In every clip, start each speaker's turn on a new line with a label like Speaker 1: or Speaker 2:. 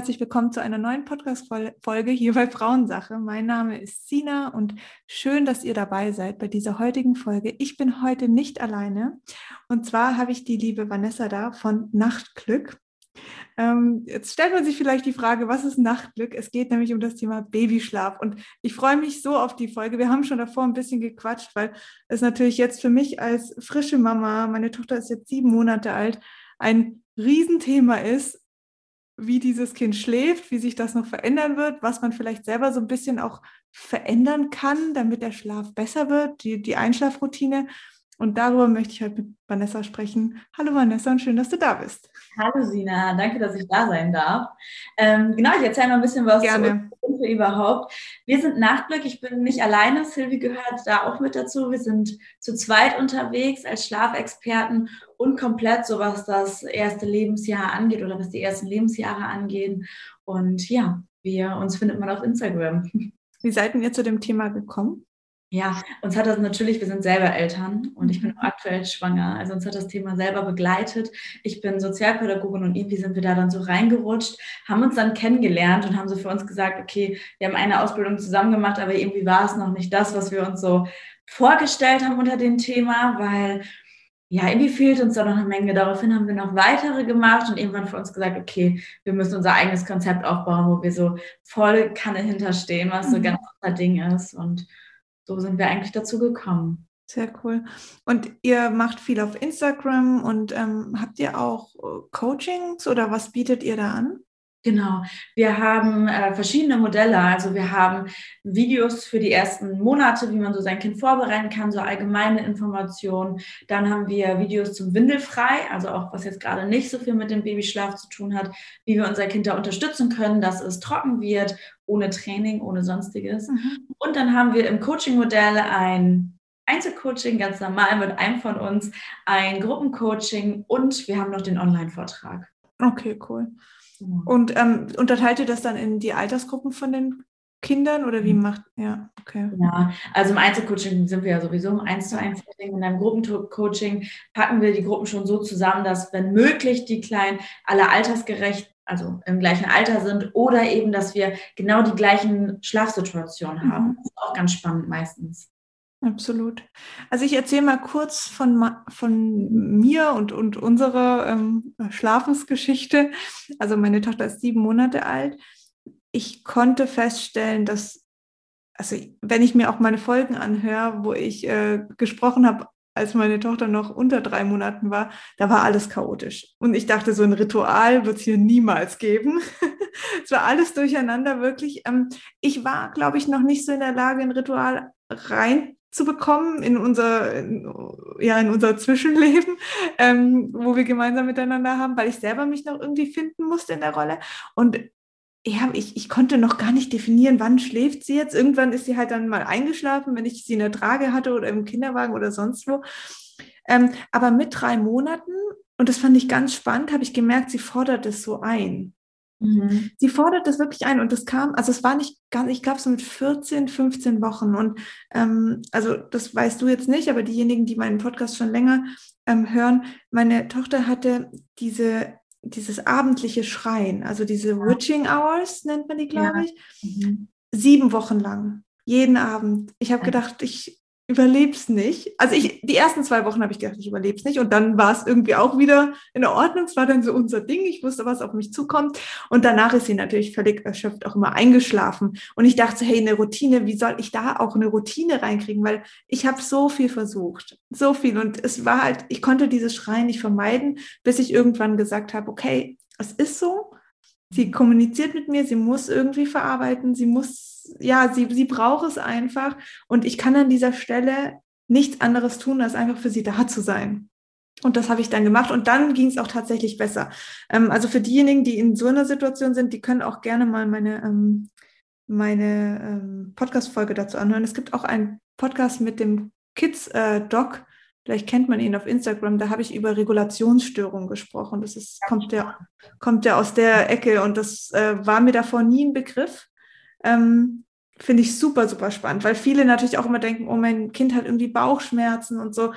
Speaker 1: herzlich willkommen zu einer neuen Podcast-Folge hier bei Frauensache. Mein Name ist Sina und schön, dass ihr dabei seid bei dieser heutigen Folge. Ich bin heute nicht alleine und zwar habe ich die liebe Vanessa da von Nachtglück. Ähm, jetzt stellt man sich vielleicht die Frage, was ist Nachtglück? Es geht nämlich um das Thema Babyschlaf und ich freue mich so auf die Folge. Wir haben schon davor ein bisschen gequatscht, weil es natürlich jetzt für mich als frische Mama, meine Tochter ist jetzt sieben Monate alt, ein Riesenthema ist, wie dieses Kind schläft, wie sich das noch verändern wird, was man vielleicht selber so ein bisschen auch verändern kann, damit der Schlaf besser wird, die, die Einschlafroutine. Und darüber möchte ich heute mit Vanessa sprechen. Hallo Vanessa und schön, dass du da bist.
Speaker 2: Hallo Sina, danke, dass ich da sein darf. Ähm, genau, ich erzähle mal ein bisschen was
Speaker 1: Gerne.
Speaker 2: Zu überhaupt. Wir sind Nachtglück, ich bin nicht alleine, Silvi gehört da auch mit dazu. Wir sind zu zweit unterwegs als Schlafexperten und komplett so, was das erste Lebensjahr angeht oder was die ersten Lebensjahre angehen. Und ja, wir, uns findet man auf Instagram.
Speaker 1: Wie seid ihr zu dem Thema gekommen?
Speaker 2: Ja, uns hat das natürlich, wir sind selber Eltern und ich bin auch aktuell schwanger. Also uns hat das Thema selber begleitet. Ich bin Sozialpädagogin und irgendwie sind wir da dann so reingerutscht, haben uns dann kennengelernt und haben so für uns gesagt, okay, wir haben eine Ausbildung zusammen gemacht, aber irgendwie war es noch nicht das, was wir uns so vorgestellt haben unter dem Thema, weil ja, irgendwie fehlt uns da noch eine Menge. Daraufhin haben wir noch weitere gemacht und irgendwann für uns gesagt, okay, wir müssen unser eigenes Konzept aufbauen, wo wir so voll Kanne hinterstehen, was so mhm. ganz unser Ding ist und so sind wir eigentlich dazu gekommen.
Speaker 1: Sehr cool. Und ihr macht viel auf Instagram und ähm, habt ihr auch äh, Coachings oder was bietet ihr da an?
Speaker 2: Genau, wir haben äh, verschiedene Modelle. Also wir haben Videos für die ersten Monate, wie man so sein Kind vorbereiten kann, so allgemeine Informationen. Dann haben wir Videos zum Windelfrei, also auch was jetzt gerade nicht so viel mit dem Babyschlaf zu tun hat, wie wir unser Kind da unterstützen können, dass es trocken wird, ohne Training, ohne sonstiges. Mhm. Und dann haben wir im Coaching-Modell ein Einzelcoaching, ganz normal mit einem von uns, ein Gruppencoaching und wir haben noch den Online-Vortrag.
Speaker 1: Okay, cool. Genau. Und ähm, unterteilt ihr das dann in die Altersgruppen von den Kindern oder wie mhm. macht, ja, okay.
Speaker 2: Ja, also im Einzelcoaching sind wir ja sowieso im 1 zu 1 Setting. In einem Gruppencoaching packen wir die Gruppen schon so zusammen, dass wenn möglich die Kleinen alle altersgerecht, also im gleichen Alter sind oder eben, dass wir genau die gleichen Schlafsituationen haben. Mhm. Das ist auch ganz spannend meistens.
Speaker 1: Absolut. Also ich erzähle mal kurz von, von mir und, und unserer ähm, Schlafensgeschichte. Also meine Tochter ist sieben Monate alt. Ich konnte feststellen, dass, also wenn ich mir auch meine Folgen anhöre, wo ich äh, gesprochen habe, als meine Tochter noch unter drei Monaten war, da war alles chaotisch. Und ich dachte, so ein Ritual wird es hier niemals geben. es war alles durcheinander, wirklich. Ähm, ich war, glaube ich, noch nicht so in der Lage, ein Ritual rein zu bekommen in unser, in, ja, in unser Zwischenleben, ähm, wo wir gemeinsam miteinander haben, weil ich selber mich noch irgendwie finden musste in der Rolle. Und ja, ich, ich konnte noch gar nicht definieren, wann schläft sie jetzt. Irgendwann ist sie halt dann mal eingeschlafen, wenn ich sie in der Trage hatte oder im Kinderwagen oder sonst wo. Ähm, aber mit drei Monaten, und das fand ich ganz spannend, habe ich gemerkt, sie fordert es so ein. Mhm. Sie fordert das wirklich ein und das kam, also es war nicht ganz, ich glaube so mit 14, 15 Wochen und ähm, also das weißt du jetzt nicht, aber diejenigen, die meinen Podcast schon länger ähm, hören, meine Tochter hatte diese dieses abendliche Schreien, also diese Witching Hours nennt man die, glaube ich, mhm. sieben Wochen lang, jeden Abend. Ich habe gedacht, ich überleb's nicht. Also ich, die ersten zwei Wochen habe ich gedacht, ich überleb's nicht. Und dann war es irgendwie auch wieder in Ordnung. Es war dann so unser Ding. Ich wusste, was auf mich zukommt. Und danach ist sie natürlich völlig erschöpft auch immer eingeschlafen. Und ich dachte, hey, eine Routine, wie soll ich da auch eine Routine reinkriegen? Weil ich habe so viel versucht. So viel. Und es war halt, ich konnte dieses Schreien nicht vermeiden, bis ich irgendwann gesagt habe, okay, es ist so. Sie kommuniziert mit mir, sie muss irgendwie verarbeiten, sie muss, ja, sie, sie braucht es einfach. Und ich kann an dieser Stelle nichts anderes tun, als einfach für sie da zu sein. Und das habe ich dann gemacht und dann ging es auch tatsächlich besser. Ähm, also für diejenigen, die in so einer Situation sind, die können auch gerne mal meine, ähm, meine ähm, Podcast-Folge dazu anhören. Es gibt auch einen Podcast mit dem Kids-Doc, äh, Vielleicht kennt man ihn auf Instagram, da habe ich über Regulationsstörungen gesprochen. Das ist, kommt ja kommt ja aus der Ecke und das äh, war mir davor nie ein Begriff. Ähm, Finde ich super, super spannend, weil viele natürlich auch immer denken, oh, mein Kind hat irgendwie Bauchschmerzen und so.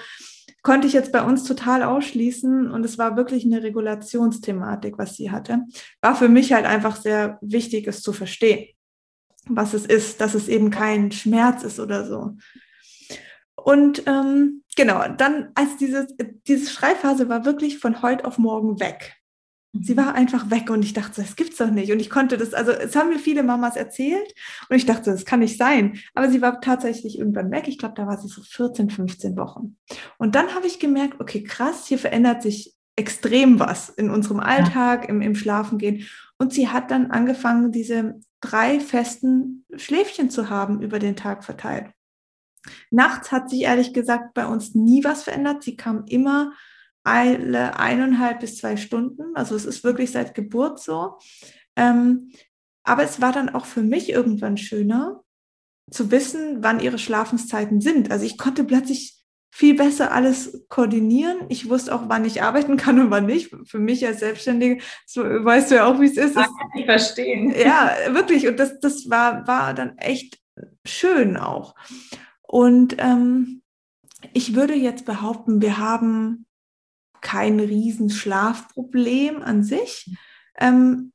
Speaker 1: konnte ich jetzt bei uns total ausschließen und es war wirklich eine Regulationsthematik, was sie hatte. War für mich halt einfach sehr wichtig, es zu verstehen, was es ist, dass es eben kein Schmerz ist oder so. Und ähm, genau, dann als diese, diese Schreiphase war wirklich von heute auf morgen weg. Sie war einfach weg und ich dachte, das gibt's doch nicht. Und ich konnte das, also es haben mir viele Mamas erzählt und ich dachte, das kann nicht sein. Aber sie war tatsächlich irgendwann weg. Ich glaube, da war sie so 14, 15 Wochen. Und dann habe ich gemerkt, okay, krass, hier verändert sich extrem was in unserem Alltag, im, im Schlafengehen. Und sie hat dann angefangen, diese drei festen Schläfchen zu haben über den Tag verteilt. Nachts hat sich ehrlich gesagt bei uns nie was verändert. Sie kam immer alle eineinhalb bis zwei Stunden. Also es ist wirklich seit Geburt so. Ähm, aber es war dann auch für mich irgendwann schöner zu wissen, wann ihre Schlafenszeiten sind. Also ich konnte plötzlich viel besser alles koordinieren. Ich wusste auch, wann ich arbeiten kann und wann nicht. Für mich als Selbstständige, so weißt du ja auch, wie es ist.
Speaker 2: Das kann ich verstehen.
Speaker 1: Ja, wirklich. Und das, das war, war dann echt schön auch. Und ähm, ich würde jetzt behaupten, wir haben kein Riesenschlafproblem an sich. Ähm,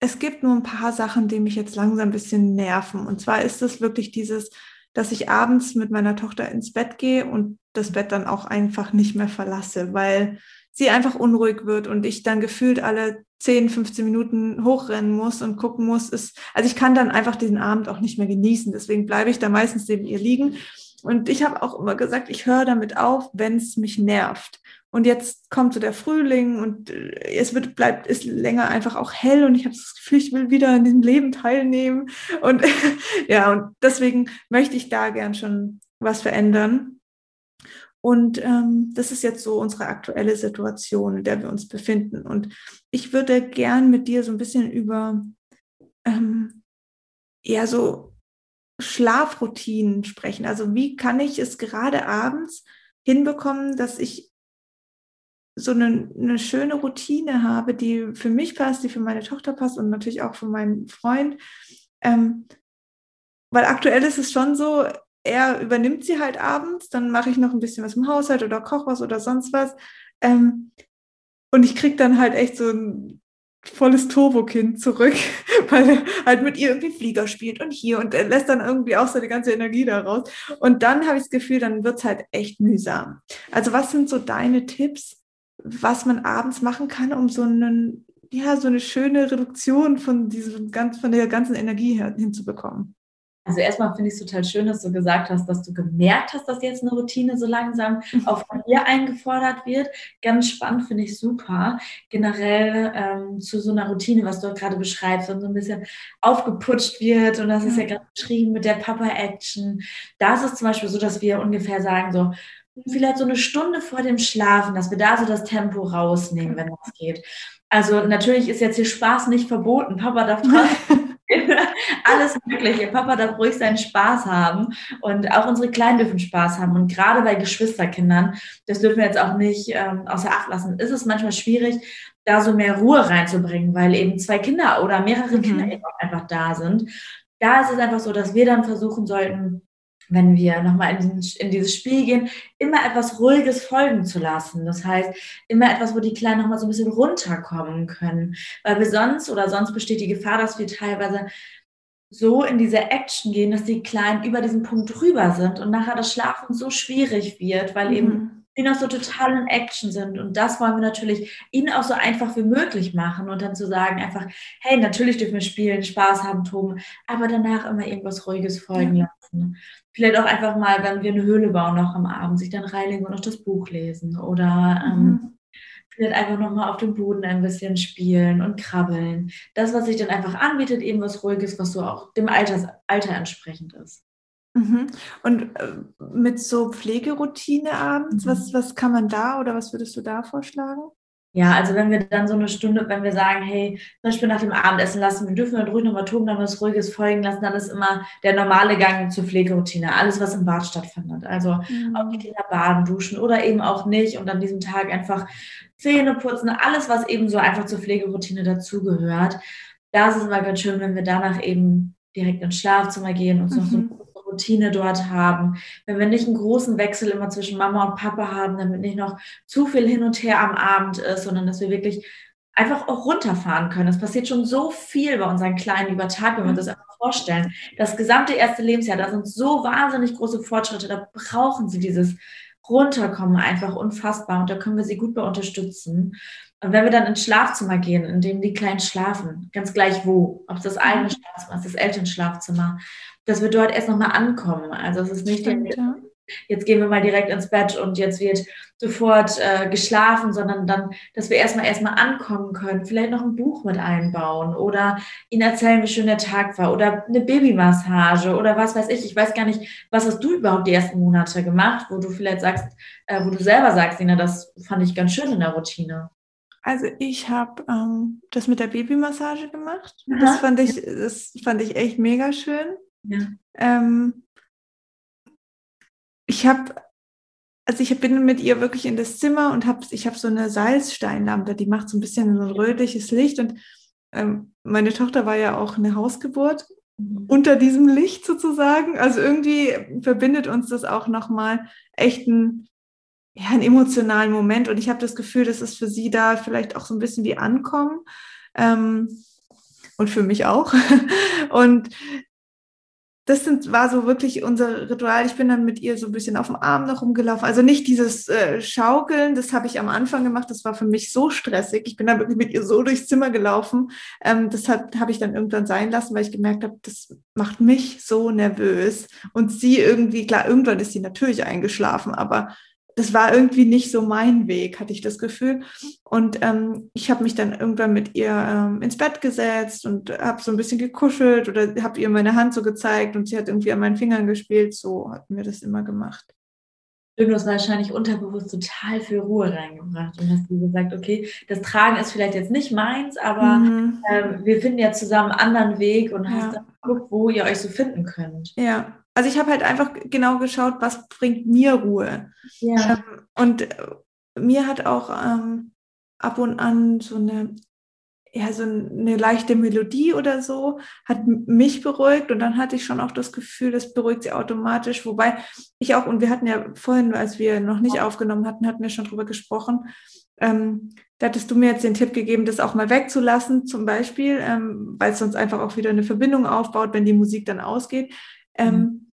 Speaker 1: es gibt nur ein paar Sachen, die mich jetzt langsam ein bisschen nerven. Und zwar ist es wirklich dieses, dass ich abends mit meiner Tochter ins Bett gehe und das Bett dann auch einfach nicht mehr verlasse, weil sie einfach unruhig wird und ich dann gefühlt alle 10, 15 Minuten hochrennen muss und gucken muss. Ist, also ich kann dann einfach diesen Abend auch nicht mehr genießen. Deswegen bleibe ich da meistens neben ihr liegen. Und ich habe auch immer gesagt, ich höre damit auf, wenn es mich nervt. Und jetzt kommt so der Frühling und äh, es wird, bleibt, ist länger einfach auch hell und ich habe das Gefühl, ich will wieder an diesem Leben teilnehmen. Und ja, und deswegen möchte ich da gern schon was verändern. Und ähm, das ist jetzt so unsere aktuelle Situation, in der wir uns befinden. Und ich würde gern mit dir so ein bisschen über ähm, ja so Schlafroutinen sprechen. Also wie kann ich es gerade abends hinbekommen, dass ich so eine, eine schöne Routine habe, die für mich passt, die für meine Tochter passt und natürlich auch für meinen Freund. Ähm, weil aktuell ist es schon so, er übernimmt sie halt abends, dann mache ich noch ein bisschen was im Haushalt oder koche was oder sonst was. Ähm, und ich kriege dann halt echt so ein volles Turbo-Kind zurück, weil er halt mit ihr irgendwie Flieger spielt und hier und er lässt dann irgendwie auch seine ganze Energie da raus. Und dann habe ich das Gefühl, dann wird es halt echt mühsam. Also was sind so deine Tipps, was man abends machen kann, um so einen, ja, so eine schöne Reduktion von diesem ganz, von der ganzen Energie her, hinzubekommen.
Speaker 2: Also erstmal finde ich es total schön, dass du gesagt hast, dass du gemerkt hast, dass jetzt eine Routine so langsam mhm. auch von dir eingefordert wird. Ganz spannend, finde ich super. Generell ähm, zu so einer Routine, was du gerade beschreibst, und so ein bisschen aufgeputscht wird. Und das ist ja gerade beschrieben mit der Papa-Action. Da ist es zum Beispiel so, dass wir ungefähr sagen, so, vielleicht so eine Stunde vor dem Schlafen, dass wir da so das Tempo rausnehmen, wenn das geht. Also natürlich ist jetzt hier Spaß nicht verboten. Papa darf alles Mögliche. Papa darf ruhig seinen Spaß haben und auch unsere Kleinen dürfen Spaß haben. Und gerade bei Geschwisterkindern, das dürfen wir jetzt auch nicht ähm, außer Acht lassen, ist es manchmal schwierig, da so mehr Ruhe reinzubringen, weil eben zwei Kinder oder mehrere mhm. Kinder eben auch einfach da sind. Da ist es einfach so, dass wir dann versuchen sollten, wenn wir nochmal in, in dieses Spiel gehen, immer etwas Ruhiges folgen zu lassen. Das heißt, immer etwas, wo die Kleinen nochmal so ein bisschen runterkommen können. Weil wir sonst oder sonst besteht die Gefahr, dass wir teilweise so in diese Action gehen, dass die Kleinen über diesen Punkt drüber sind und nachher das Schlafen so schwierig wird, weil mhm. eben die noch so total in Action sind. Und das wollen wir natürlich ihnen auch so einfach wie möglich machen und dann zu sagen einfach, hey, natürlich dürfen wir spielen, Spaß haben, toben, aber danach immer irgendwas Ruhiges folgen ja. lassen. Vielleicht auch einfach mal, wenn wir eine Höhle bauen, noch am Abend, sich dann reinlegen und noch das Buch lesen oder ähm, vielleicht einfach nochmal auf dem Boden ein bisschen spielen und krabbeln. Das, was sich dann einfach anbietet, eben was Ruhiges, was so auch dem Alters, Alter entsprechend ist.
Speaker 1: Mhm. Und äh, mit so Pflegeroutine abends, mhm. was, was kann man da oder was würdest du da vorschlagen?
Speaker 2: Ja, also wenn wir dann so eine Stunde, wenn wir sagen, hey, zum Beispiel nach dem Abendessen lassen, wir dürfen dann ruhig nochmal toben, dann was Ruhiges folgen lassen, dann ist immer der normale Gang zur Pflegeroutine, alles, was im Bad stattfindet. Also mhm. auch die Kinder baden, duschen oder eben auch nicht und an diesem Tag einfach Zähne putzen, alles, was eben so einfach zur Pflegeroutine dazugehört. Da ist es immer ganz schön, wenn wir danach eben direkt ins Schlafzimmer gehen und uns mhm. noch so Routine dort haben, wenn wir nicht einen großen Wechsel immer zwischen Mama und Papa haben, damit nicht noch zu viel hin und her am Abend ist, sondern dass wir wirklich einfach auch runterfahren können. Es passiert schon so viel bei unseren Kleinen über Tag, wenn wir uns das einfach vorstellen. Das gesamte erste Lebensjahr, da sind so wahnsinnig große Fortschritte, da brauchen sie dieses Runterkommen einfach unfassbar und da können wir sie gut bei unterstützen. Und wenn wir dann ins Schlafzimmer gehen, in dem die Kleinen schlafen, ganz gleich wo, ob es das eigene mhm. Schlafzimmer ist, das Elternschlafzimmer, dass wir dort erst nochmal ankommen. Also es ist nicht, Stimmt, ja. jetzt gehen wir mal direkt ins Bett und jetzt wird sofort äh, geschlafen, sondern dann, dass wir erstmal erstmal ankommen können, vielleicht noch ein Buch mit einbauen oder ihnen erzählen, wie schön der Tag war oder eine Babymassage oder was weiß ich. Ich weiß gar nicht, was hast du überhaupt die ersten Monate gemacht, wo du vielleicht sagst, äh, wo du selber sagst, Ina, das fand ich ganz schön in der Routine.
Speaker 1: Also ich habe ähm, das mit der Babymassage gemacht. Das fand ich, das fand ich echt mega schön. Ja. Ähm, ich habe, also ich bin mit ihr wirklich in das Zimmer und habe, ich habe so eine Salzsteinlampe, die macht so ein bisschen so ein rötliches Licht und ähm, meine Tochter war ja auch eine Hausgeburt mhm. unter diesem Licht sozusagen. Also irgendwie verbindet uns das auch nochmal echt ein ja, einen emotionalen Moment und ich habe das Gefühl, das ist für sie da vielleicht auch so ein bisschen wie Ankommen ähm, und für mich auch. und das sind, war so wirklich unser Ritual. Ich bin dann mit ihr so ein bisschen auf dem Arm noch rumgelaufen. Also nicht dieses äh, Schaukeln, das habe ich am Anfang gemacht. Das war für mich so stressig. Ich bin dann wirklich mit ihr so durchs Zimmer gelaufen. Ähm, das habe ich dann irgendwann sein lassen, weil ich gemerkt habe, das macht mich so nervös. Und sie irgendwie, klar, irgendwann ist sie natürlich eingeschlafen, aber das war irgendwie nicht so mein Weg, hatte ich das Gefühl. Und ähm, ich habe mich dann irgendwann mit ihr ähm, ins Bett gesetzt und habe so ein bisschen gekuschelt oder habe ihr meine Hand so gezeigt und sie hat irgendwie an meinen Fingern gespielt. So hatten wir das immer gemacht.
Speaker 2: Du hast wahrscheinlich unterbewusst total viel Ruhe reingebracht und hast gesagt, okay, das Tragen ist vielleicht jetzt nicht meins, aber mhm. ähm, wir finden ja zusammen einen anderen Weg und ja. hast dann geguckt, wo ihr euch so finden könnt.
Speaker 1: Ja, also ich habe halt einfach genau geschaut, was bringt mir Ruhe. Ja. Ähm, und äh, mir hat auch ähm, ab und an so eine, ja, so eine leichte Melodie oder so, hat mich beruhigt und dann hatte ich schon auch das Gefühl, das beruhigt sie automatisch. Wobei ich auch, und wir hatten ja vorhin, als wir noch nicht aufgenommen hatten, hatten wir schon drüber gesprochen, ähm, da hattest du mir jetzt den Tipp gegeben, das auch mal wegzulassen, zum Beispiel, ähm, weil es sonst einfach auch wieder eine Verbindung aufbaut, wenn die Musik dann ausgeht. Ähm, mhm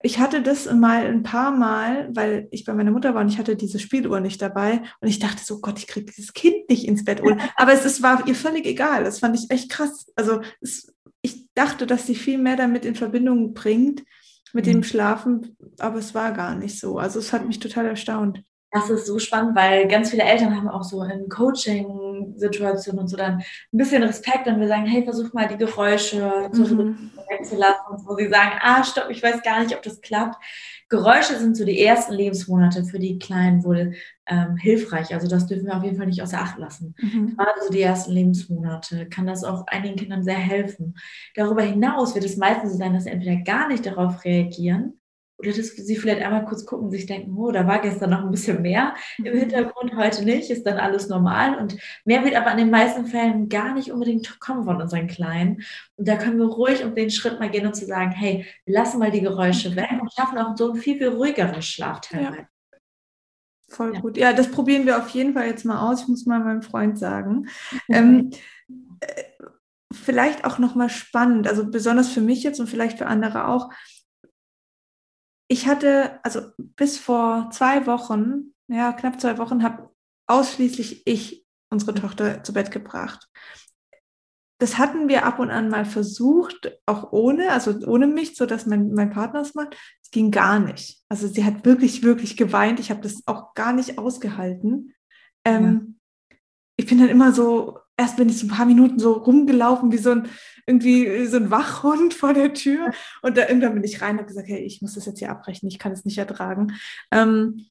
Speaker 1: ich hatte das mal ein paar Mal, weil ich bei meiner Mutter war und ich hatte diese Spieluhr nicht dabei und ich dachte so, Gott, ich kriege dieses Kind nicht ins Bett. Aber es, es war ihr völlig egal. Das fand ich echt krass. Also es, ich dachte, dass sie viel mehr damit in Verbindung bringt mit mhm. dem Schlafen, aber es war gar nicht so. Also es hat mich total erstaunt.
Speaker 2: Das ist so spannend, weil ganz viele Eltern haben auch so in Coaching-Situationen und so dann ein bisschen Respekt, wenn wir sagen, hey, versuch mal die Geräusche mhm. wegzulassen, wo sie sagen, ah, stopp, ich weiß gar nicht, ob das klappt. Geräusche sind so die ersten Lebensmonate für die Kleinen wohl ähm, hilfreich. Also das dürfen wir auf jeden Fall nicht außer Acht lassen. Mhm. Gerade so die ersten Lebensmonate kann das auch einigen Kindern sehr helfen. Darüber hinaus wird es meistens so sein, dass sie entweder gar nicht darauf reagieren oder dass sie vielleicht einmal kurz gucken, sich denken, oh, da war gestern noch ein bisschen mehr im mhm. Hintergrund, heute nicht, ist dann alles normal. Und mehr wird aber in den meisten Fällen gar nicht unbedingt kommen von unseren Kleinen. Und da können wir ruhig um den Schritt mal gehen und zu sagen, hey, wir lassen mal die Geräusche weg und schaffen auch so einen viel, viel ruhigeren Schlaf teilweise. Ja.
Speaker 1: Voll ja. gut. Ja, das probieren wir auf jeden Fall jetzt mal aus. Ich muss mal meinem Freund sagen. ähm, äh, vielleicht auch nochmal spannend, also besonders für mich jetzt und vielleicht für andere auch ich hatte, also bis vor zwei Wochen, ja, knapp zwei Wochen, habe ausschließlich ich unsere Tochter zu Bett gebracht. Das hatten wir ab und an mal versucht, auch ohne, also ohne mich, so dass mein, mein Partner es macht. Es ging gar nicht. Also sie hat wirklich, wirklich geweint. Ich habe das auch gar nicht ausgehalten. Ähm, ja. Ich bin dann immer so, erst bin ich so ein paar Minuten so rumgelaufen wie so ein, irgendwie so ein Wachhund vor der Tür. Und da irgendwann bin ich rein und habe gesagt, hey, ich muss das jetzt hier abbrechen, ich kann es nicht ertragen. Ähm,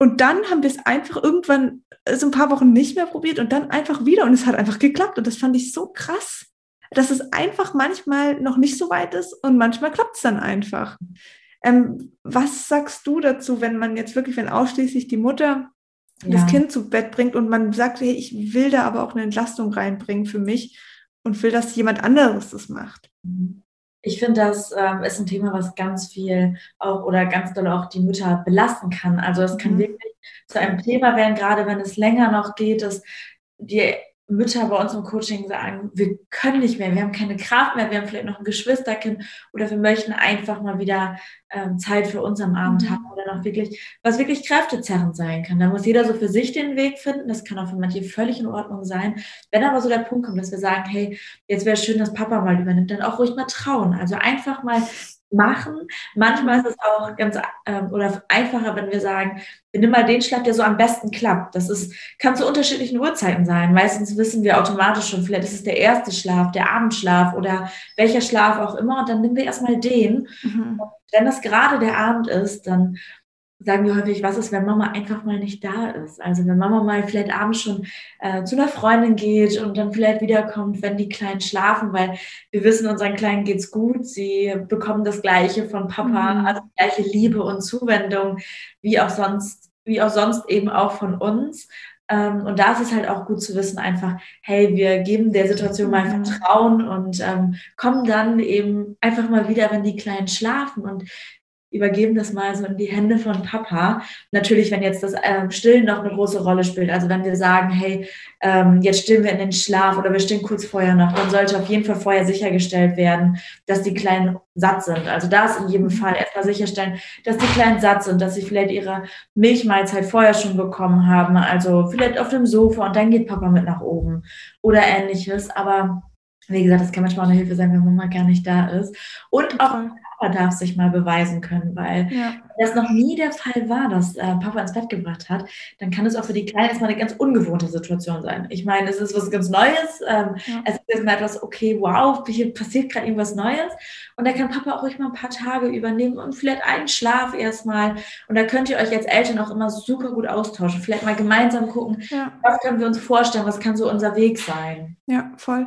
Speaker 1: und dann haben wir es einfach irgendwann so ein paar Wochen nicht mehr probiert und dann einfach wieder und es hat einfach geklappt. Und das fand ich so krass, dass es einfach manchmal noch nicht so weit ist und manchmal klappt es dann einfach. Ähm, was sagst du dazu, wenn man jetzt wirklich, wenn ausschließlich die Mutter ja. das Kind zu Bett bringt und man sagt, hey, ich will da aber auch eine Entlastung reinbringen für mich und will, dass jemand anderes das macht.
Speaker 2: Ich finde, das ähm, ist ein Thema, was ganz viel auch oder ganz doll auch die Mütter belasten kann. Also es kann mhm. wirklich zu einem Thema werden, gerade wenn es länger noch geht, dass die Mütter bei uns im Coaching sagen, wir können nicht mehr, wir haben keine Kraft mehr, wir haben vielleicht noch ein Geschwisterkind oder wir möchten einfach mal wieder ähm, Zeit für uns am Abend mhm. haben oder noch wirklich, was wirklich kräftezerrend sein kann. Da muss jeder so für sich den Weg finden. Das kann auch für manche völlig in Ordnung sein. Wenn aber so der Punkt kommt, dass wir sagen, hey, jetzt wäre es schön, dass Papa mal übernimmt, dann auch ruhig mal trauen. Also einfach mal machen. Manchmal ist es auch ganz ähm, oder einfacher, wenn wir sagen, wir nehmen mal den Schlaf, der so am besten klappt. Das ist, kann zu unterschiedlichen Uhrzeiten sein. Meistens wissen wir automatisch schon, vielleicht ist es der erste Schlaf, der Abendschlaf oder welcher Schlaf auch immer. Und dann nehmen wir erstmal den. Mhm. wenn das gerade der Abend ist, dann sagen wir häufig, was ist, wenn Mama einfach mal nicht da ist? Also wenn Mama mal vielleicht abends schon äh, zu einer Freundin geht und dann vielleicht wiederkommt, wenn die Kleinen schlafen, weil wir wissen, unseren Kleinen geht's gut, sie bekommen das Gleiche von Papa, mhm. also die gleiche Liebe und Zuwendung, wie auch sonst, wie auch sonst eben auch von uns. Ähm, und da ist es halt auch gut zu wissen, einfach, hey, wir geben der Situation mal mhm. Vertrauen und ähm, kommen dann eben einfach mal wieder, wenn die Kleinen schlafen. Und übergeben das mal so in die Hände von Papa. Natürlich, wenn jetzt das ähm, Stillen noch eine große Rolle spielt. Also wenn wir sagen, hey, ähm, jetzt stillen wir in den Schlaf oder wir stillen kurz vorher noch, dann sollte auf jeden Fall vorher sichergestellt werden, dass die Kleinen satt sind. Also da ist in jedem Fall erstmal sicherstellen, dass die Kleinen satt sind, dass sie vielleicht ihre Milchmahlzeit vorher schon bekommen haben. Also vielleicht auf dem Sofa und dann geht Papa mit nach oben oder ähnliches. Aber wie gesagt, das kann manchmal auch eine Hilfe sein, wenn Mama gar nicht da ist. Und auch Papa darf sich mal beweisen können, weil ja. das noch nie der Fall war, dass äh, Papa ins Bett gebracht hat, dann kann es auch für die Kleinen erstmal eine ganz ungewohnte Situation sein. Ich meine, es ist was ganz Neues. Ähm, ja. Es ist erstmal etwas, okay, wow, hier passiert gerade irgendwas Neues. Und da kann Papa auch ruhig mal ein paar Tage übernehmen und vielleicht einen Schlaf erstmal. Und da könnt ihr euch als Eltern auch immer super gut austauschen. Vielleicht mal gemeinsam gucken, ja. was können wir uns vorstellen, was kann so unser Weg sein.
Speaker 1: Ja, voll.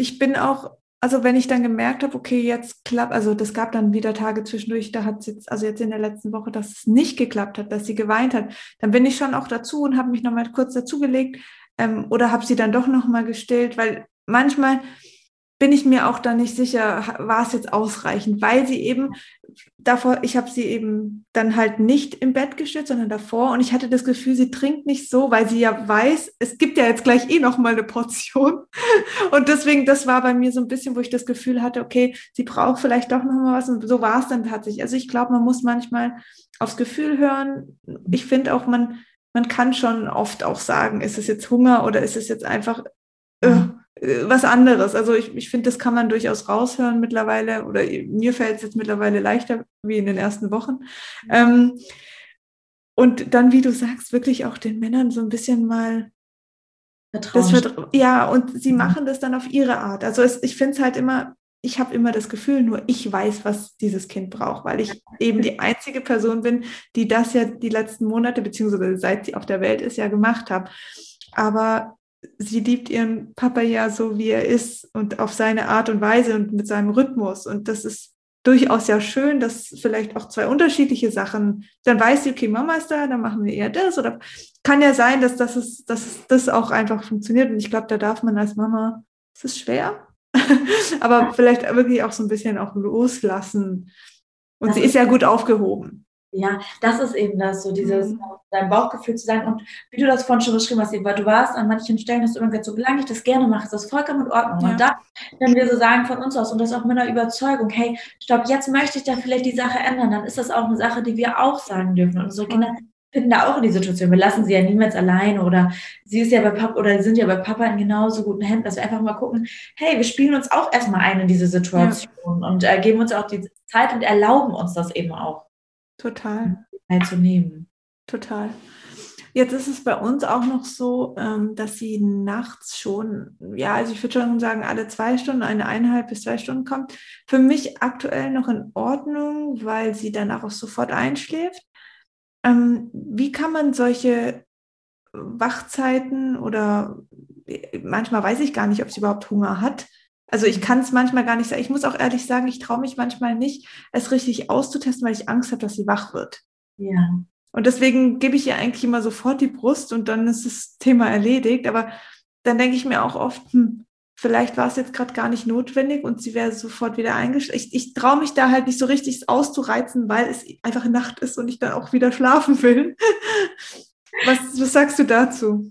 Speaker 1: Ich bin auch also wenn ich dann gemerkt habe, okay, jetzt klappt, also das gab dann wieder Tage zwischendurch, da hat es jetzt, also jetzt in der letzten Woche, dass es nicht geklappt hat, dass sie geweint hat, dann bin ich schon auch dazu und habe mich nochmal kurz dazugelegt ähm, oder habe sie dann doch nochmal gestillt, weil manchmal bin ich mir auch da nicht sicher, war es jetzt ausreichend, weil sie eben davor, ich habe sie eben dann halt nicht im Bett gestellt, sondern davor und ich hatte das Gefühl, sie trinkt nicht so, weil sie ja weiß, es gibt ja jetzt gleich eh noch mal eine Portion und deswegen, das war bei mir so ein bisschen, wo ich das Gefühl hatte, okay, sie braucht vielleicht doch noch mal was und so war es dann tatsächlich. Also ich glaube, man muss manchmal aufs Gefühl hören. Ich finde auch, man man kann schon oft auch sagen, ist es jetzt Hunger oder ist es jetzt einfach äh, äh, was anderes. Also ich, ich finde, das kann man durchaus raushören mittlerweile oder mir fällt es jetzt mittlerweile leichter wie in den ersten Wochen. Ähm, und dann, wie du sagst, wirklich auch den Männern so ein bisschen mal Vertrauen. Ja, und sie machen das dann auf ihre Art. Also es, ich finde es halt immer, ich habe immer das Gefühl, nur ich weiß, was dieses Kind braucht, weil ich eben die einzige Person bin, die das ja die letzten Monate, beziehungsweise seit sie auf der Welt ist, ja gemacht habe. Aber sie liebt ihren Papa ja so, wie er ist und auf seine Art und Weise und mit seinem Rhythmus. Und das ist durchaus ja schön, dass vielleicht auch zwei unterschiedliche Sachen, dann weiß sie, okay, Mama ist da, dann machen wir eher das. Oder kann ja sein, dass das, ist, dass das auch einfach funktioniert. Und ich glaube, da darf man als Mama, es ist schwer, aber vielleicht wirklich auch so ein bisschen auch loslassen. Und das sie ist ja gut aufgehoben.
Speaker 2: Ja, das ist eben das, so dieses, mhm. dein Bauchgefühl zu sagen. Und wie du das vorhin schon beschrieben hast, weil du warst an manchen Stellen, hast du immer gesagt, solange ich das gerne mache, ist das vollkommen in Ordnung. Ja. Und dann, wenn wir so sagen von uns aus und das auch mit einer Überzeugung, hey, stopp, jetzt möchte ich da vielleicht die Sache ändern, dann ist das auch eine Sache, die wir auch sagen dürfen. Und unsere Kinder finden da auch in die Situation. Wir lassen sie ja niemals alleine oder sie ist ja bei Papa oder sind ja bei Papa in genauso guten Händen, dass wir einfach mal gucken, hey, wir spielen uns auch erstmal ein in diese Situation ja. und äh, geben uns auch die Zeit und erlauben uns das eben auch.
Speaker 1: Total.
Speaker 2: Teilzunehmen.
Speaker 1: Total. Jetzt ist es bei uns auch noch so, ähm, dass sie nachts schon, ja, also ich würde schon sagen, alle zwei Stunden, eine eineinhalb bis zwei Stunden kommt. Für mich aktuell noch in Ordnung, weil sie danach auch sofort einschläft. Ähm, wie kann man solche Wachzeiten oder manchmal weiß ich gar nicht, ob sie überhaupt Hunger hat, also ich kann es manchmal gar nicht sagen. Ich muss auch ehrlich sagen, ich traue mich manchmal nicht, es richtig auszutesten, weil ich Angst habe, dass sie wach wird.
Speaker 2: Ja.
Speaker 1: Und deswegen gebe ich ihr eigentlich immer sofort die Brust und dann ist das Thema erledigt. Aber dann denke ich mir auch oft, hm, vielleicht war es jetzt gerade gar nicht notwendig und sie wäre sofort wieder eingeschlafen. Ich, ich traue mich da halt nicht so richtig auszureizen, weil es einfach Nacht ist und ich dann auch wieder schlafen will. Was, was sagst du dazu?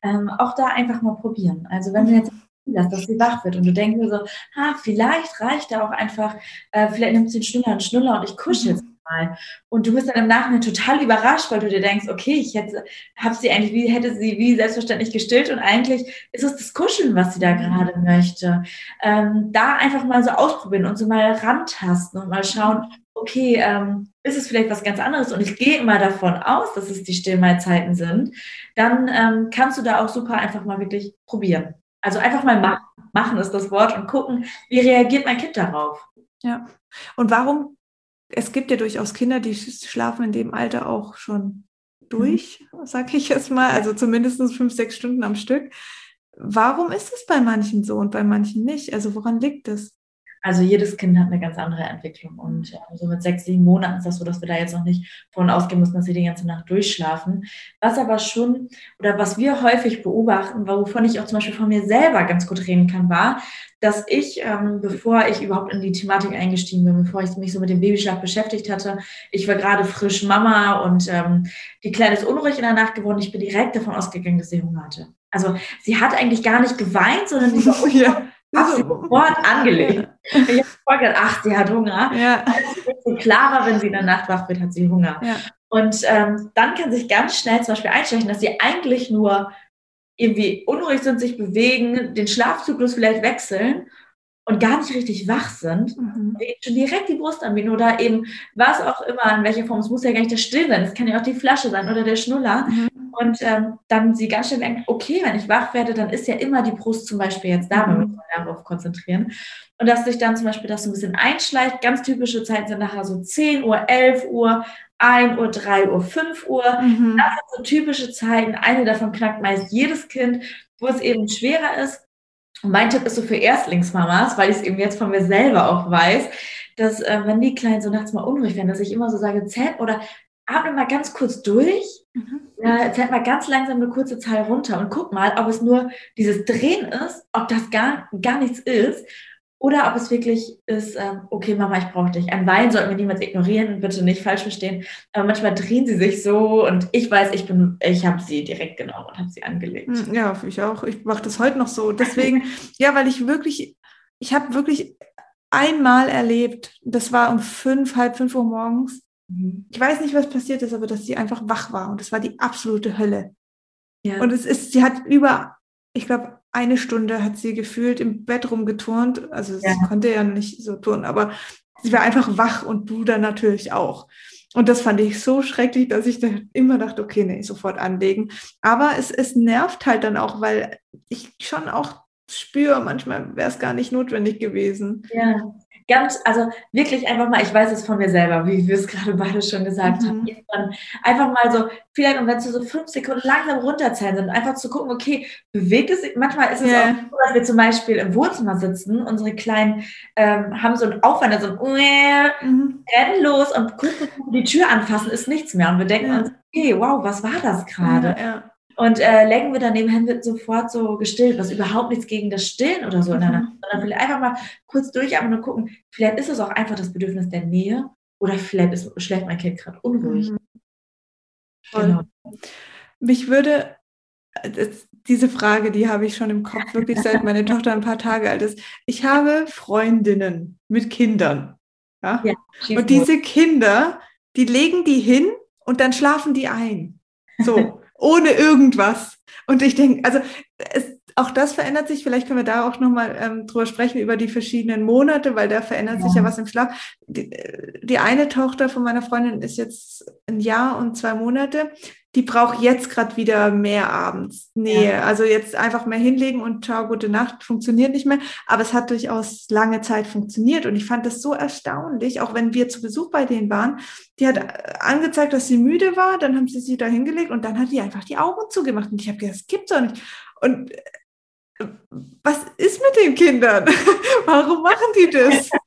Speaker 2: Ähm, auch da einfach mal probieren. Also wenn du jetzt lässt, dass sie wach wird und du denkst dir so, ah, vielleicht reicht da auch einfach, äh, vielleicht nimmt sie einen Schnuller, einen Schnuller und ich kuschel mhm mal. Und du bist dann im Nachhinein total überrascht, weil du dir denkst, okay, ich hätte, habe sie eigentlich, wie hätte sie wie selbstverständlich gestillt und eigentlich ist es das Kuscheln, was sie da gerade möchte. Ähm, da einfach mal so ausprobieren und so mal rantasten und mal schauen, okay, ähm, ist es vielleicht was ganz anderes und ich gehe immer davon aus, dass es die Stillmahlzeiten sind, dann ähm, kannst du da auch super einfach mal wirklich probieren. Also einfach mal machen. Machen ist das Wort und gucken, wie reagiert mein Kind darauf.
Speaker 1: Ja. Und warum es gibt ja durchaus Kinder, die schlafen in dem Alter auch schon durch, mhm. sag ich jetzt mal, also zumindest fünf, sechs Stunden am Stück. Warum ist es bei manchen so und bei manchen nicht? Also woran liegt es?
Speaker 2: Also jedes Kind hat eine ganz andere Entwicklung. Und äh, so mit sechs, sieben Monaten ist das so, dass wir da jetzt noch nicht von ausgehen müssen, dass sie die ganze Nacht durchschlafen. Was aber schon, oder was wir häufig beobachten, wovon ich auch zum Beispiel von mir selber ganz gut reden kann, war, dass ich, ähm, bevor ich überhaupt in die Thematik eingestiegen bin, bevor ich mich so mit dem Babyschlaf beschäftigt hatte, ich war gerade frisch Mama und ähm, die Kleine ist unruhig in der Nacht geworden. Ich bin direkt davon ausgegangen, dass sie Hunger hatte. Also sie hat eigentlich gar nicht geweint, sondern sie war ja. Hab sie sofort angelegt. Ich habe sofort gedacht, ach, sie hat Hunger. Ja. Es wird so klarer, wenn sie in der Nacht wach wird, hat sie Hunger. Ja. Und ähm, dann kann sich ganz schnell zum Beispiel einschleichen, dass sie eigentlich nur irgendwie unruhig sind, sich bewegen, den Schlafzyklus vielleicht wechseln und gar nicht richtig wach sind, mhm. schon direkt die Brust anbieten oder eben was auch immer, in welcher Form, es muss ja gar nicht der Still sein, es kann ja auch die Flasche sein oder der Schnuller. Mhm. Und ähm, dann sie ganz schnell denken, okay, wenn ich wach werde, dann ist ja immer die Brust zum Beispiel jetzt da, mhm. wenn wir uns darauf konzentrieren. Und dass sich dann zum Beispiel das so ein bisschen einschleicht. Ganz typische Zeiten sind nachher so 10 Uhr, 11 Uhr, 1 Uhr, 3 Uhr, 5 Uhr. Mhm. Das sind so typische Zeiten. Eine davon knackt meist jedes Kind, wo es eben schwerer ist. Und mein Tipp ist so für Erstlingsmamas, weil ich es eben jetzt von mir selber auch weiß, dass äh, wenn die Kleinen so nachts mal unruhig werden, dass ich immer so sage, zählt oder atme mal ganz kurz durch, mhm. ja, zählt mal ganz langsam eine kurze Zahl runter und guck mal, ob es nur dieses Drehen ist, ob das gar, gar nichts ist oder ob es wirklich ist, ähm, okay, Mama, ich brauche dich. Ein Wein sollten wir niemals ignorieren, bitte nicht falsch verstehen. Aber manchmal drehen sie sich so und ich weiß, ich bin, ich habe sie direkt genommen und habe sie angelegt.
Speaker 1: Hm, ja, ich auch. Ich mache das heute noch so. Deswegen, ja, weil ich wirklich, ich habe wirklich einmal erlebt, das war um fünf, halb fünf Uhr morgens. Mhm. Ich weiß nicht, was passiert ist, aber dass sie einfach wach war und das war die absolute Hölle. Ja. Und es ist, sie hat über, ich glaube, eine Stunde hat sie gefühlt im Bett rumgeturnt. Also sie ja. konnte ja nicht so turnen, aber sie war einfach wach und du dann natürlich auch. Und das fand ich so schrecklich, dass ich da immer dachte, okay, nee, sofort anlegen. Aber es, es nervt halt dann auch, weil ich schon auch spüre, manchmal wäre es gar nicht notwendig gewesen.
Speaker 2: Ja, ganz, also wirklich einfach mal, ich weiß es von mir selber, wie wir es gerade beide schon gesagt mhm. haben, einfach mal so, vielleicht, und wenn es so fünf Sekunden langsam runterzählen sind, einfach zu gucken, okay, bewegt es sich, manchmal ist es yeah. auch so, dass wir zum Beispiel im Wohnzimmer sitzen, unsere Kleinen ähm, haben so einen Aufwand, so ein mhm. rennen los und bevor die Tür anfassen, ist nichts mehr und wir denken ja. uns, okay, wow, was war das gerade? Ja, ja. Und äh, lenken wir daneben hin, wird sofort so gestillt, was überhaupt nichts gegen das Stillen oder so in der mhm. Nacht, sondern vielleicht einfach mal kurz durchatmen und gucken, vielleicht ist es auch einfach das Bedürfnis der Nähe oder vielleicht ist, schläft mein Kind gerade unruhig. Mhm.
Speaker 1: Genau. Mich würde diese Frage, die habe ich schon im Kopf, wirklich seit meine Tochter ein paar Tage alt ist. Ich habe Freundinnen mit Kindern. Ja? ja und diese Kinder, die legen die hin und dann schlafen die ein. So ohne irgendwas. Und ich denke, also es, auch das verändert sich. Vielleicht können wir da auch nochmal ähm, drüber sprechen, über die verschiedenen Monate, weil da verändert ja. sich ja was im Schlaf. Die, die, eine Tochter von meiner Freundin ist jetzt ein Jahr und zwei Monate. Die braucht jetzt gerade wieder mehr abends Nähe. Ja. Also jetzt einfach mehr hinlegen und ciao, gute Nacht, funktioniert nicht mehr. Aber es hat durchaus lange Zeit funktioniert. Und ich fand das so erstaunlich, auch wenn wir zu Besuch bei denen waren. Die hat angezeigt, dass sie müde war, dann haben sie sie da hingelegt und dann hat die einfach die Augen zugemacht. Und ich habe gedacht, das gibt's doch nicht. Und was ist mit den Kindern? Warum machen die das?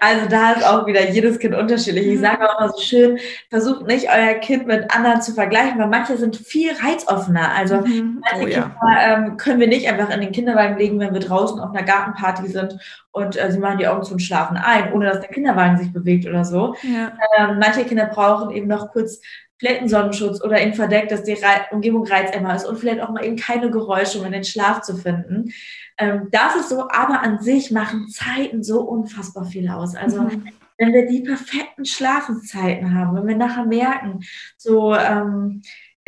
Speaker 2: Also da ist auch wieder jedes Kind unterschiedlich. Ich mhm. sage auch immer so schön, versucht nicht euer Kind mit anderen zu vergleichen, weil manche sind viel reizoffener. Also mhm. manche oh, Kinder ja. ähm, können wir nicht einfach in den Kinderwagen legen, wenn wir draußen auf einer Gartenparty sind und äh, sie machen die Augen zum Schlafen ein, ohne dass der Kinderwagen sich bewegt oder so. Ja. Ähm, manche Kinder brauchen eben noch kurz vielleicht einen Sonnenschutz oder ihn verdeckt, dass die Re Umgebung reizärmer ist und vielleicht auch mal eben keine Geräusche, um in den Schlaf zu finden. Ähm, das ist so, aber an sich machen Zeiten so unfassbar viel aus. Also mhm. wenn wir die perfekten Schlafenszeiten haben, wenn wir nachher merken, so ähm,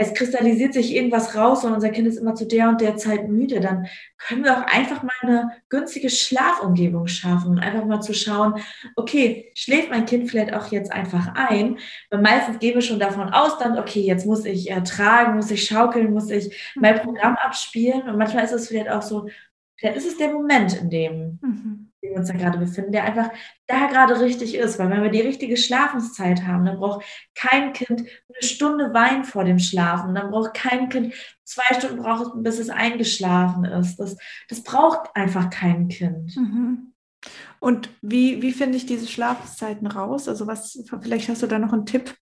Speaker 2: es kristallisiert sich irgendwas raus und unser Kind ist immer zu der und der Zeit müde, dann können wir auch einfach mal eine günstige Schlafumgebung schaffen und einfach mal zu schauen, okay, schläft mein Kind vielleicht auch jetzt einfach ein? Weil meistens gehen wir schon davon aus, dann, okay, jetzt muss ich äh, tragen, muss ich schaukeln, muss ich mein mhm. Programm abspielen und manchmal ist es vielleicht auch so, vielleicht ist es der Moment, in dem mhm. Wir uns da gerade befinden, der einfach da gerade richtig ist. Weil wenn wir die richtige Schlafenszeit haben, dann braucht kein Kind eine Stunde Wein vor dem Schlafen. Dann braucht kein Kind zwei Stunden braucht es, bis es eingeschlafen ist. Das, das braucht einfach kein Kind.
Speaker 1: Mhm. Und wie, wie finde ich diese Schlafenszeiten raus? Also was, vielleicht hast du da noch einen Tipp?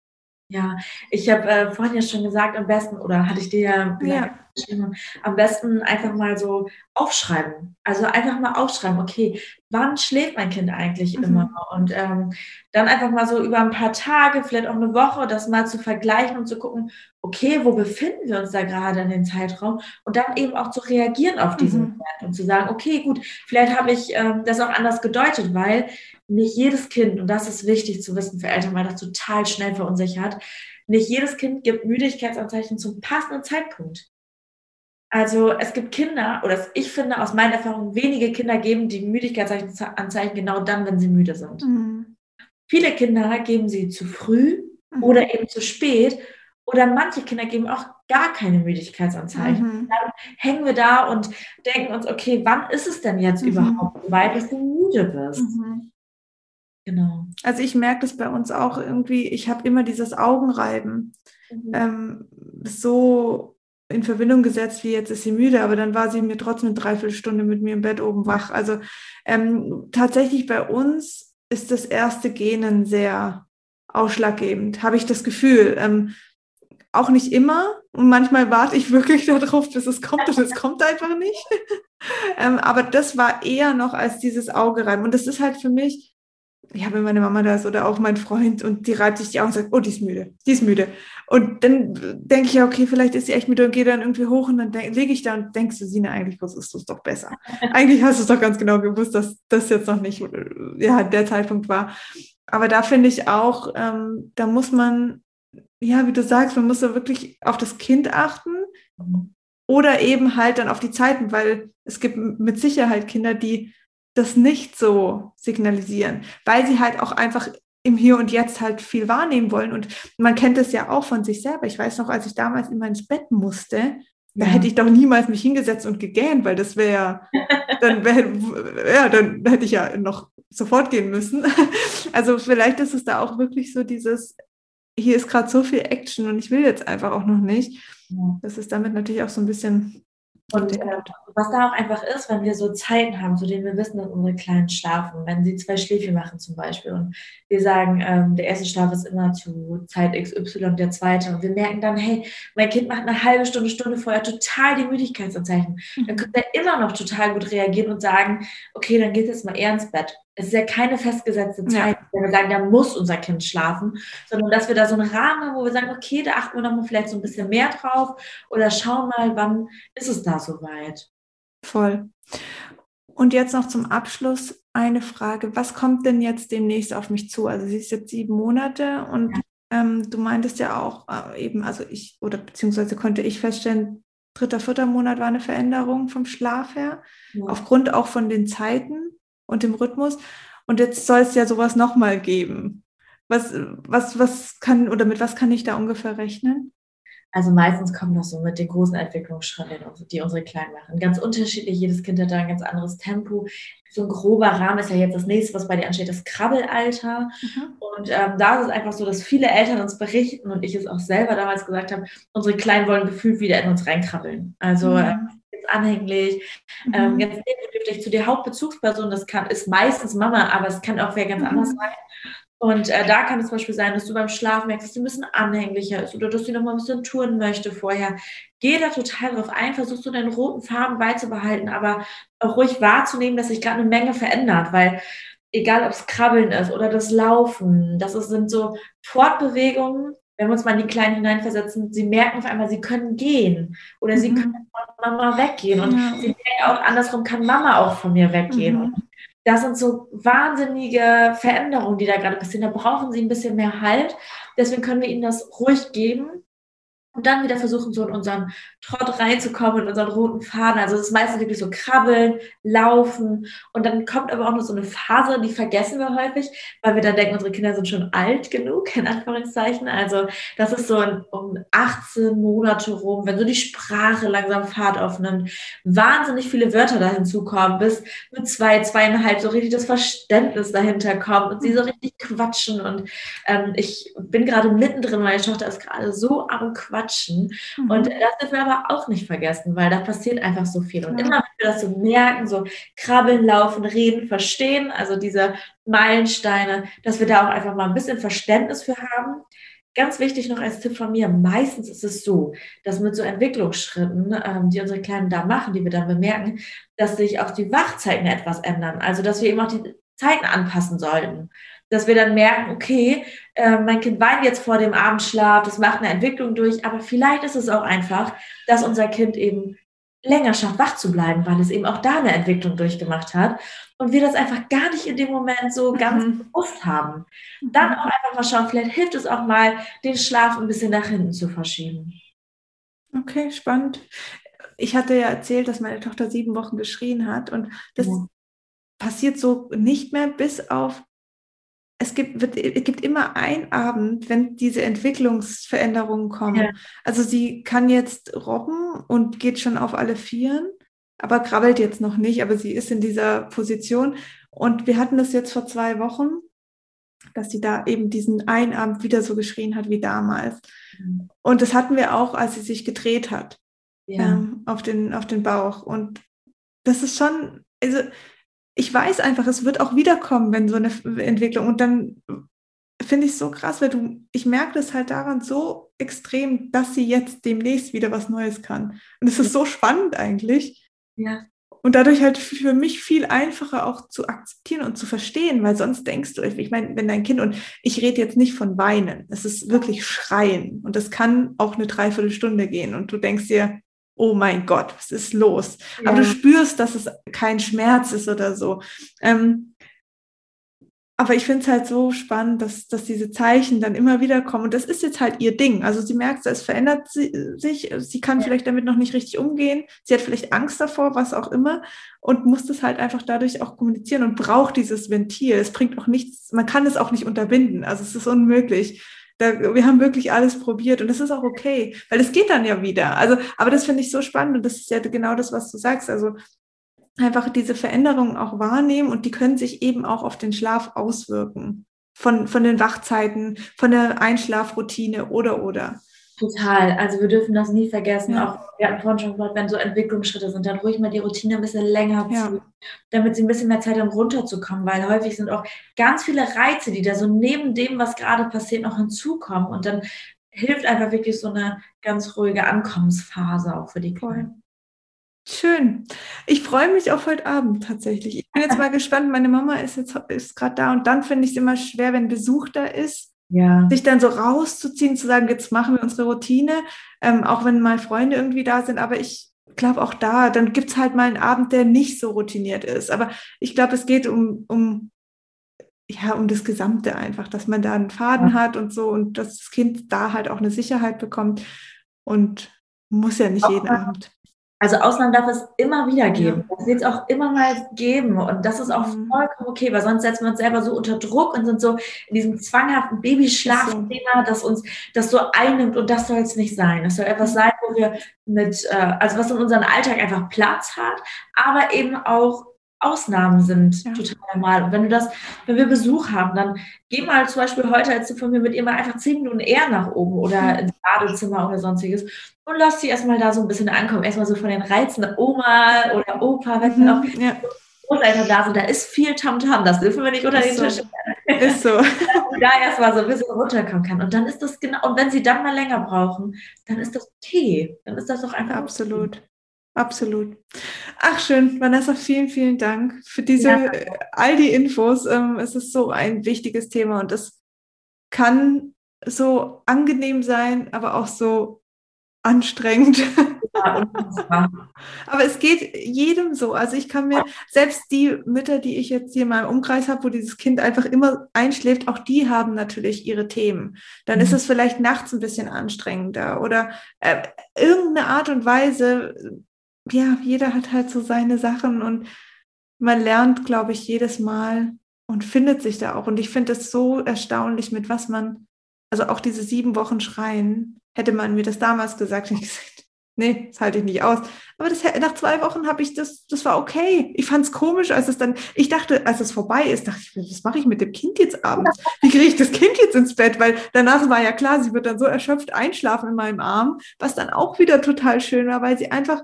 Speaker 2: Ja, ich habe äh, vorhin ja schon gesagt, am besten, oder hatte ich dir ja, ja. Geschrieben, am besten einfach mal so aufschreiben. Also einfach mal aufschreiben, okay, wann schläft mein Kind eigentlich mhm. immer? Und ähm, dann einfach mal so über ein paar Tage, vielleicht auch eine Woche, das mal zu vergleichen und zu gucken, okay, wo befinden wir uns da gerade in dem Zeitraum? Und dann eben auch zu reagieren auf diesen mhm. Wert und zu sagen, okay, gut, vielleicht habe ich ähm, das auch anders gedeutet, weil nicht jedes Kind, und das ist wichtig zu wissen für Eltern, weil das total schnell verunsichert, nicht jedes Kind gibt Müdigkeitsanzeichen zum passenden Zeitpunkt. Also es gibt Kinder, oder ich finde aus meiner Erfahrung, wenige Kinder geben die Müdigkeitsanzeichen genau dann, wenn sie müde sind. Mhm. Viele Kinder geben sie zu früh mhm. oder eben zu spät. Oder manche Kinder geben auch gar keine Müdigkeitsanzeichen. Mhm. Dann hängen wir da und denken uns, okay, wann ist es denn jetzt mhm. überhaupt so weit, dass du müde bist? Mhm.
Speaker 1: Genau. Also ich merke das bei uns auch irgendwie, ich habe immer dieses Augenreiben mhm. ähm, so in Verbindung gesetzt, wie jetzt ist sie müde, aber dann war sie mir trotzdem eine Dreiviertelstunde mit mir im Bett oben wach. Also ähm, tatsächlich bei uns ist das erste Genen sehr ausschlaggebend, habe ich das Gefühl. Ähm, auch nicht immer und manchmal warte ich wirklich darauf, bis es kommt und es kommt einfach nicht. ähm, aber das war eher noch als dieses Auge reiben und das ist halt für mich ja, wenn meine Mama da ist oder auch mein Freund und die reibt sich die Augen und sagt, oh, die ist müde, die ist müde. Und dann denke ich ja, okay, vielleicht ist sie echt müde und gehe dann irgendwie hoch und dann lege ich da und denkst du, Sina, eigentlich wusstest du es doch besser. eigentlich hast du es doch ganz genau gewusst, dass das jetzt noch nicht ja, der Zeitpunkt war. Aber da finde ich auch, ähm, da muss man, ja, wie du sagst, man muss da wirklich auf das Kind achten oder eben halt dann auf die Zeiten, weil es gibt mit Sicherheit Kinder, die das nicht so signalisieren, weil sie halt auch einfach im Hier und Jetzt halt viel wahrnehmen wollen. Und man kennt es ja auch von sich selber. Ich weiß noch, als ich damals immer ins Bett musste, ja. da hätte ich doch niemals mich hingesetzt und gegähnt, weil das wäre, dann wäre, ja, dann hätte ich ja noch sofort gehen müssen. Also vielleicht ist es da auch wirklich so dieses, hier ist gerade so viel Action und ich will jetzt einfach auch noch nicht. Ja. Das ist damit natürlich auch so ein bisschen
Speaker 2: und äh, was da auch einfach ist, wenn wir so Zeiten haben, zu denen wir wissen, dass unsere Kleinen schlafen, wenn sie zwei Schläfe machen zum Beispiel und wir sagen, ähm, der erste Schlaf ist immer zu Zeit XY, der zweite und wir merken dann, hey, mein Kind macht eine halbe Stunde, Stunde vorher total die Müdigkeitsanzeichen, dann mhm. können wir immer noch total gut reagieren und sagen, okay, dann geht jetzt mal eher ins Bett es ist ja keine festgesetzte Zeit, ja. wenn wir sagen, da muss unser Kind schlafen, sondern dass wir da so einen Rahmen haben, wo wir sagen, okay, da achten wir noch mal vielleicht so ein bisschen mehr drauf oder schauen mal, wann ist es da soweit.
Speaker 1: Voll. Und jetzt noch zum Abschluss eine Frage. Was kommt denn jetzt demnächst auf mich zu? Also sie ist jetzt sieben Monate und ja. ähm, du meintest ja auch äh, eben, also ich, oder beziehungsweise konnte ich feststellen, dritter, vierter Monat war eine Veränderung vom Schlaf her, ja. aufgrund auch von den Zeiten und dem Rhythmus. Und jetzt soll es ja sowas nochmal geben. Was, was, was kann oder mit was kann ich da ungefähr rechnen?
Speaker 2: Also meistens kommt das so mit den großen Entwicklungsschritten, die unsere Kleinen machen. Ganz unterschiedlich, jedes Kind hat da ein ganz anderes Tempo. So ein grober Rahmen ist ja jetzt das nächste, was bei dir ansteht, das Krabbelalter. Mhm. Und ähm, da ist es einfach so, dass viele Eltern uns berichten und ich es auch selber damals gesagt habe, unsere Kleinen wollen gefühlt wieder in uns reinkrabbeln. Also mhm. äh, anhänglich, mhm. ähm, ganz dich zu der Hauptbezugsperson, das kann, ist meistens Mama, aber es kann auch wer ganz mhm. anders sein. Und äh, da kann es zum Beispiel sein, dass du beim Schlafen merkst, dass sie ein bisschen anhänglicher ist oder dass sie noch mal ein bisschen touren möchte vorher. Geh da total drauf ein, versuchst du deinen roten Farben beizubehalten, aber auch ruhig wahrzunehmen, dass sich gerade eine Menge verändert, weil egal ob es Krabbeln ist oder das Laufen, das sind so Fortbewegungen, wenn wir uns mal in die Kleinen hineinversetzen, sie merken auf einmal, sie können gehen oder mhm. sie können von Mama weggehen und ja. sie merken auch andersrum, kann Mama auch von mir weggehen. Mhm. Das sind so wahnsinnige Veränderungen, die da gerade passieren. Da brauchen sie ein bisschen mehr Halt. Deswegen können wir ihnen das ruhig geben und dann wieder versuchen, so in unseren Trott reinzukommen, in unseren roten Faden. Also es ist meistens wirklich so krabbeln, laufen. Und dann kommt aber auch noch so eine Phase, die vergessen wir häufig, weil wir dann denken, unsere Kinder sind schon alt genug, in Anführungszeichen. Also das ist so um 18 Monate rum, wenn so die Sprache langsam Fahrt aufnimmt, wahnsinnig viele Wörter da hinzukommen, bis mit zwei, zweieinhalb so richtig das Verständnis dahinter kommt und sie so richtig quatschen. Und ähm, ich bin gerade mittendrin, meine Tochter ist gerade so am Quatschen quatschen. Mhm. Und das dürfen wir aber auch nicht vergessen, weil da passiert einfach so viel. Und ja. immer, wenn wir das so merken, so krabbeln, laufen, reden, verstehen, also diese Meilensteine, dass wir da auch einfach mal ein bisschen Verständnis für haben. Ganz wichtig noch als Tipp von mir, meistens ist es so, dass mit so Entwicklungsschritten, ähm, die unsere Kleinen da machen, die wir dann bemerken, dass sich auch die Wachzeiten etwas ändern. Also dass wir eben auch die Zeiten anpassen sollten dass wir dann merken, okay, äh, mein Kind weint jetzt vor dem Abendschlaf, das macht eine Entwicklung durch, aber vielleicht ist es auch einfach, dass unser Kind eben länger schafft, wach zu bleiben, weil es eben auch da eine Entwicklung durchgemacht hat und wir das einfach gar nicht in dem Moment so ganz mhm. bewusst haben. Dann auch einfach mal schauen, vielleicht hilft es auch mal, den Schlaf ein bisschen nach hinten zu verschieben.
Speaker 1: Okay, spannend. Ich hatte ja erzählt, dass meine Tochter sieben Wochen geschrien hat und das ja. passiert so nicht mehr bis auf es gibt, wird, es gibt immer einen Abend, wenn diese Entwicklungsveränderungen kommen. Ja. Also sie kann jetzt robben und geht schon auf alle Vieren, aber krabbelt jetzt noch nicht, aber sie ist in dieser Position. Und wir hatten das jetzt vor zwei Wochen, dass sie da eben diesen einen Abend wieder so geschrien hat wie damals. Mhm. Und das hatten wir auch, als sie sich gedreht hat ja. ähm, auf, den, auf den Bauch. Und das ist schon, also ich weiß einfach, es wird auch wiederkommen, wenn so eine Entwicklung. Und dann finde ich es so krass, weil du, ich merke das halt daran so extrem, dass sie jetzt demnächst wieder was Neues kann. Und es ist so spannend eigentlich.
Speaker 2: Ja.
Speaker 1: Und dadurch halt für mich viel einfacher auch zu akzeptieren und zu verstehen, weil sonst denkst du, ich meine, wenn dein Kind, und ich rede jetzt nicht von weinen, es ist wirklich Schreien und das kann auch eine Dreiviertelstunde gehen und du denkst dir, oh mein Gott, was ist los? Ja. Aber du spürst, dass es kein Schmerz ist oder so. Ähm, aber ich finde es halt so spannend, dass, dass diese Zeichen dann immer wieder kommen. Und das ist jetzt halt ihr Ding. Also sie merkt, es verändert sie, sich. Sie kann ja. vielleicht damit noch nicht richtig umgehen. Sie hat vielleicht Angst davor, was auch immer. Und muss das halt einfach dadurch auch kommunizieren und braucht dieses Ventil. Es bringt auch nichts, man kann es auch nicht unterbinden. Also es ist unmöglich. Da, wir haben wirklich alles probiert und das ist auch okay, weil es geht dann ja wieder. Also, aber das finde ich so spannend und das ist ja genau das, was du sagst. Also einfach diese Veränderungen auch wahrnehmen und die können sich eben auch auf den Schlaf auswirken. Von, von den Wachzeiten, von der Einschlafroutine oder oder.
Speaker 2: Total. Also wir dürfen das nie vergessen. Ja. Auch wir hatten vorhin schon gesagt, wenn so Entwicklungsschritte sind, dann ruhig mal die Routine ein bisschen länger ja. damit sie ein bisschen mehr Zeit haben, runterzukommen, weil häufig sind auch ganz viele Reize, die da so neben dem, was gerade passiert, noch hinzukommen. Und dann hilft einfach wirklich so eine ganz ruhige Ankommensphase auch für die Kleinen.
Speaker 1: Schön. Ich freue mich auf heute Abend tatsächlich. Ich bin jetzt mal gespannt. Meine Mama ist jetzt ist gerade da und dann finde ich es immer schwer, wenn Besuch da ist
Speaker 2: ja.
Speaker 1: Sich dann so rauszuziehen, zu sagen, jetzt machen wir unsere Routine, ähm, auch wenn mal Freunde irgendwie da sind, aber ich glaube auch da, dann gibt es halt mal einen Abend, der nicht so routiniert ist. Aber ich glaube, es geht um, um, ja, um das Gesamte einfach, dass man da einen Faden ja. hat und so und dass das Kind da halt auch eine Sicherheit bekommt und muss ja nicht auch jeden Abend.
Speaker 2: Also Ausnahmen darf es immer wieder geben. Ja. Das wird es auch immer mal geben. Und das ist auch mhm. vollkommen okay, weil sonst setzen wir uns selber so unter Druck und sind so in diesem zwanghaften Babyschlafthema, das uns das so einnimmt. Und das soll es nicht sein. Das soll etwas sein, wo wir mit, äh, also was in unserem Alltag einfach Platz hat, aber eben auch Ausnahmen sind ja. total normal. Und wenn du das, wenn wir Besuch haben, dann geh mal zum Beispiel heute, als du von mir mit ihr mal einfach zehn Minuten eher nach oben oder mhm. ins Badezimmer oder sonstiges und lass sie erstmal da so ein bisschen ankommen. Erstmal so von den Reizen Oma oder Opa, wenn mhm, auch. Ja. Großeltern da sind, da ist viel Tamtam, das dürfen wir nicht unter den
Speaker 1: so.
Speaker 2: Tisch.
Speaker 1: Ist so.
Speaker 2: da erstmal so ein bisschen runterkommen kann. Und dann ist das genau, und wenn sie dann mal länger brauchen, dann ist das okay. Dann ist das doch einfach.
Speaker 1: Absolut. Okay. Absolut. Ach schön, Vanessa, vielen, vielen Dank für diese, ja. all die Infos. Ähm, es ist so ein wichtiges Thema und es kann so angenehm sein, aber auch so anstrengend. Ja, aber es geht jedem so. Also ich kann mir, selbst die Mütter, die ich jetzt hier in meinem Umkreis habe, wo dieses Kind einfach immer einschläft, auch die haben natürlich ihre Themen. Dann mhm. ist es vielleicht nachts ein bisschen anstrengender oder äh, irgendeine Art und Weise. Ja, jeder hat halt so seine Sachen und man lernt, glaube ich, jedes Mal und findet sich da auch. Und ich finde es so erstaunlich, mit was man also auch diese sieben Wochen Schreien, hätte man mir das damals gesagt, ich gesagt, nee, das halte ich nicht aus. Aber das, nach zwei Wochen habe ich das, das war okay. Ich fand es komisch, als es dann, ich dachte, als es vorbei ist, dachte ich, was mache ich mit dem Kind jetzt abends? Wie kriege ich das Kind jetzt ins Bett? Weil danach war ja klar, sie wird dann so erschöpft einschlafen in meinem Arm, was dann auch wieder total schön war, weil sie einfach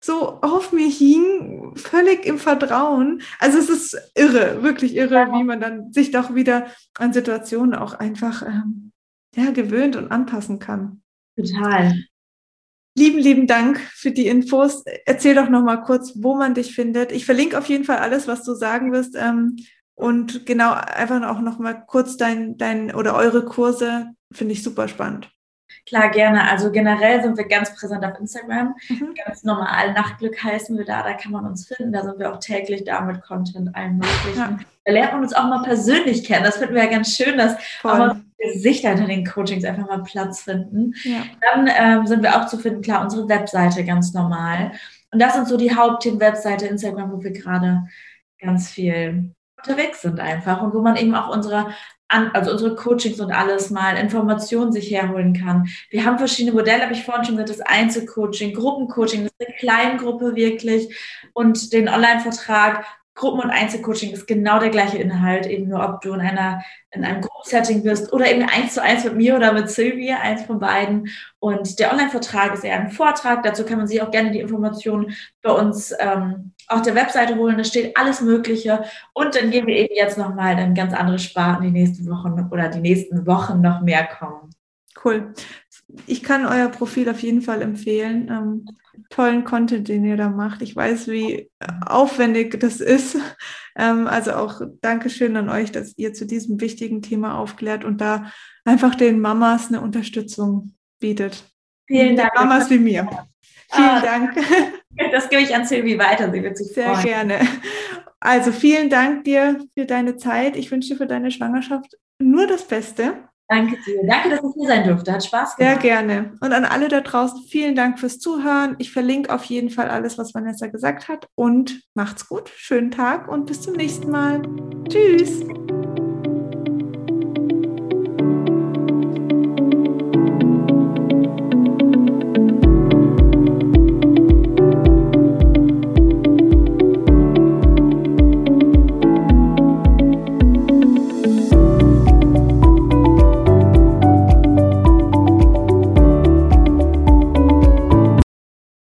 Speaker 1: so auf mir hing, völlig im Vertrauen. Also es ist irre, wirklich irre, wie man dann sich doch wieder an Situationen auch einfach ähm, ja, gewöhnt und anpassen kann.
Speaker 2: Total.
Speaker 1: Lieben, lieben Dank für die Infos. Erzähl doch noch mal kurz, wo man dich findet. Ich verlinke auf jeden Fall alles, was du sagen wirst. Ähm, und genau, einfach auch noch mal kurz dein, dein oder eure Kurse. Finde ich super spannend.
Speaker 2: Klar, gerne. Also generell sind wir ganz präsent auf Instagram. Mhm. Ganz normal Nachtglück heißen wir da. Da kann man uns finden. Da sind wir auch täglich da mit Content, allem Möglichen. Ja. Da lernt man uns auch mal persönlich kennen. Das finden wir ja ganz schön, dass Voll. auch mal Gesichter hinter den Coachings einfach mal Platz finden. Ja. Dann ähm, sind wir auch zu finden, klar, unsere Webseite ganz normal. Und das sind so die Hauptthemen, Webseite, Instagram, wo wir gerade ganz viel unterwegs sind einfach und wo man eben auch unsere an, also unsere Coachings und alles mal Informationen sich herholen kann. Wir haben verschiedene Modelle, habe ich vorhin schon gesagt, das Einzelcoaching, Gruppencoaching, das ist eine Kleingruppe wirklich und den Online-Vertrag. Gruppen- und Einzelcoaching ist genau der gleiche Inhalt, eben nur ob du in einer in einem Gruppensetting bist oder eben eins zu eins mit mir oder mit Sylvie, eins von beiden. Und der Online-Vertrag ist eher ein Vortrag. Dazu kann man sich auch gerne die Informationen bei uns ähm, auf der Webseite holen. Da steht alles Mögliche. Und dann gehen wir eben jetzt nochmal in ganz andere Sparten die nächsten Wochen oder die nächsten Wochen noch mehr kommen.
Speaker 1: Cool. Ich kann euer Profil auf jeden Fall empfehlen. Ähm, tollen Content, den ihr da macht. Ich weiß, wie aufwendig das ist. Ähm, also auch Dankeschön an euch, dass ihr zu diesem wichtigen Thema aufklärt und da einfach den Mamas eine Unterstützung bietet.
Speaker 2: Vielen Dank.
Speaker 1: Mamas wie mir. Vielen ah, Dank.
Speaker 2: Das gebe ich an Silvi weiter. Sie wird sich
Speaker 1: Sehr freuen. gerne. Also vielen Dank dir für deine Zeit. Ich wünsche dir für deine Schwangerschaft nur das Beste.
Speaker 2: Danke dir. Danke, dass ich hier sein durfte. Hat Spaß
Speaker 1: gemacht. Sehr gerne. Und an alle da draußen, vielen Dank fürs Zuhören. Ich verlinke auf jeden Fall alles, was Vanessa gesagt hat. Und macht's gut. Schönen Tag und bis zum nächsten Mal. Tschüss.